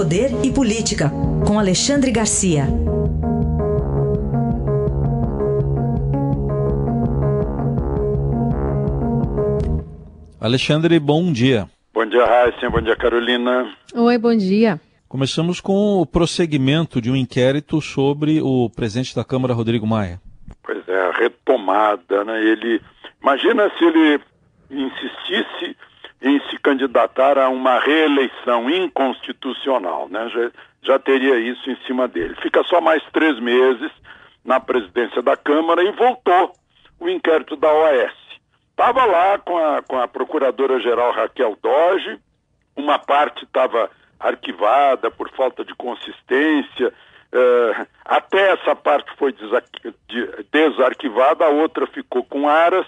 Poder e Política, com Alexandre Garcia. Alexandre, bom dia. Bom dia, Raíssa. Bom dia, Carolina. Oi, bom dia. Começamos com o prosseguimento de um inquérito sobre o presidente da Câmara, Rodrigo Maia. Pois é, a retomada, né? Ele, imagina se ele insistisse candidatar a uma reeleição inconstitucional, né? Já, já teria isso em cima dele. Fica só mais três meses na presidência da Câmara e voltou o inquérito da OAS. Estava lá com a, com a procuradora-geral Raquel Doge, uma parte estava arquivada por falta de consistência, uh, até essa parte foi desarquivada, a outra ficou com aras.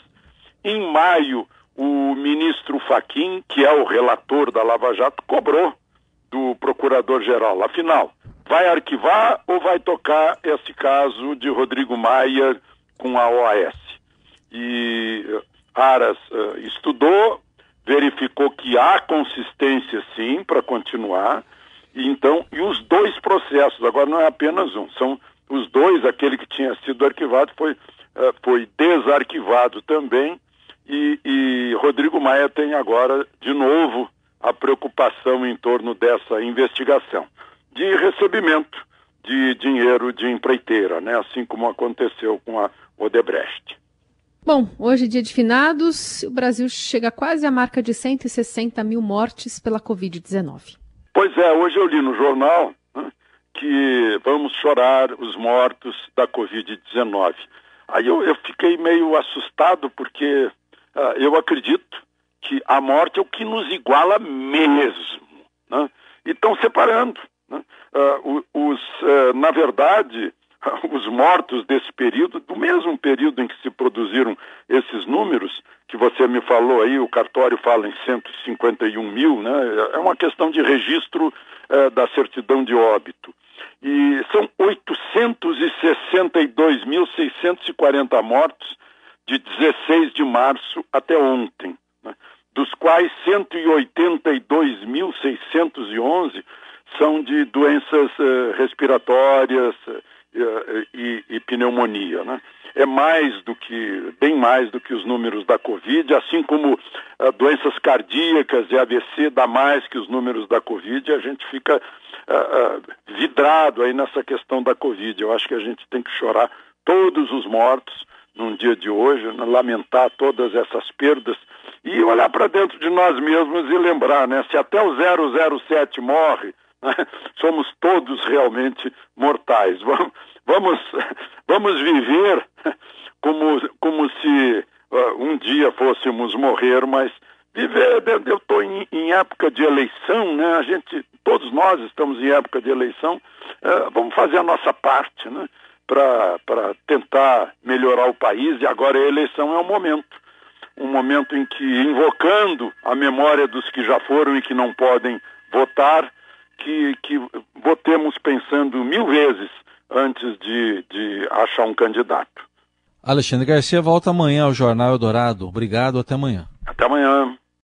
Em maio, o ministro Faquim, que é o relator da Lava Jato, cobrou do procurador-geral. Afinal, vai arquivar ou vai tocar esse caso de Rodrigo Maia com a OAS? E Aras uh, estudou, verificou que há consistência sim para continuar, e então, e os dois processos, agora não é apenas um, são os dois, aquele que tinha sido arquivado foi, uh, foi desarquivado também, e, e Rodrigo Maia tem agora, de novo, a preocupação em torno dessa investigação de recebimento de dinheiro de empreiteira, né? assim como aconteceu com a Odebrecht. Bom, hoje é dia de finados, o Brasil chega quase à marca de 160 mil mortes pela Covid-19. Pois é, hoje eu li no jornal né, que vamos chorar os mortos da Covid-19. Aí eu, eu, fiquei meio assustado porque uh, eu acredito que a morte é o que nos iguala mesmo. Né? E estão separando. Né? Uh, os, uh, na verdade, os mortos desse período, do mesmo período em que se produziram esses números, que você me falou aí, o cartório fala em 151 mil, né? é uma questão de registro é, da certidão de óbito. E são 862.640 mortos de 16 de março até ontem, né? dos quais 182.611 são de doenças uh, respiratórias, uh, e, e, pneumonia, né? É mais do que, bem mais do que os números da Covid, assim como uh, doenças cardíacas e AVC dá mais que os números da Covid, a gente fica vidrado aí nessa questão da Covid. Eu acho que a gente tem que chorar todos os mortos num dia de hoje, né? lamentar todas essas perdas e olhar para dentro de nós mesmos e lembrar, né? Se até o 007 morre, somos todos realmente mortais. Vamos, vamos, vamos viver como, como se uh, um dia fôssemos morrer, mas viver, eu estou em, em, época de eleição, né? A gente, todos nós estamos em época de eleição, uh, vamos fazer a nossa parte, né? Para tentar melhorar o país e agora a eleição é o momento. Um momento em que, invocando a memória dos que já foram e que não podem votar, que, que votemos pensando mil vezes antes de, de achar um candidato. Alexandre Garcia volta amanhã ao Jornal Eldorado. Obrigado, até amanhã. Até amanhã.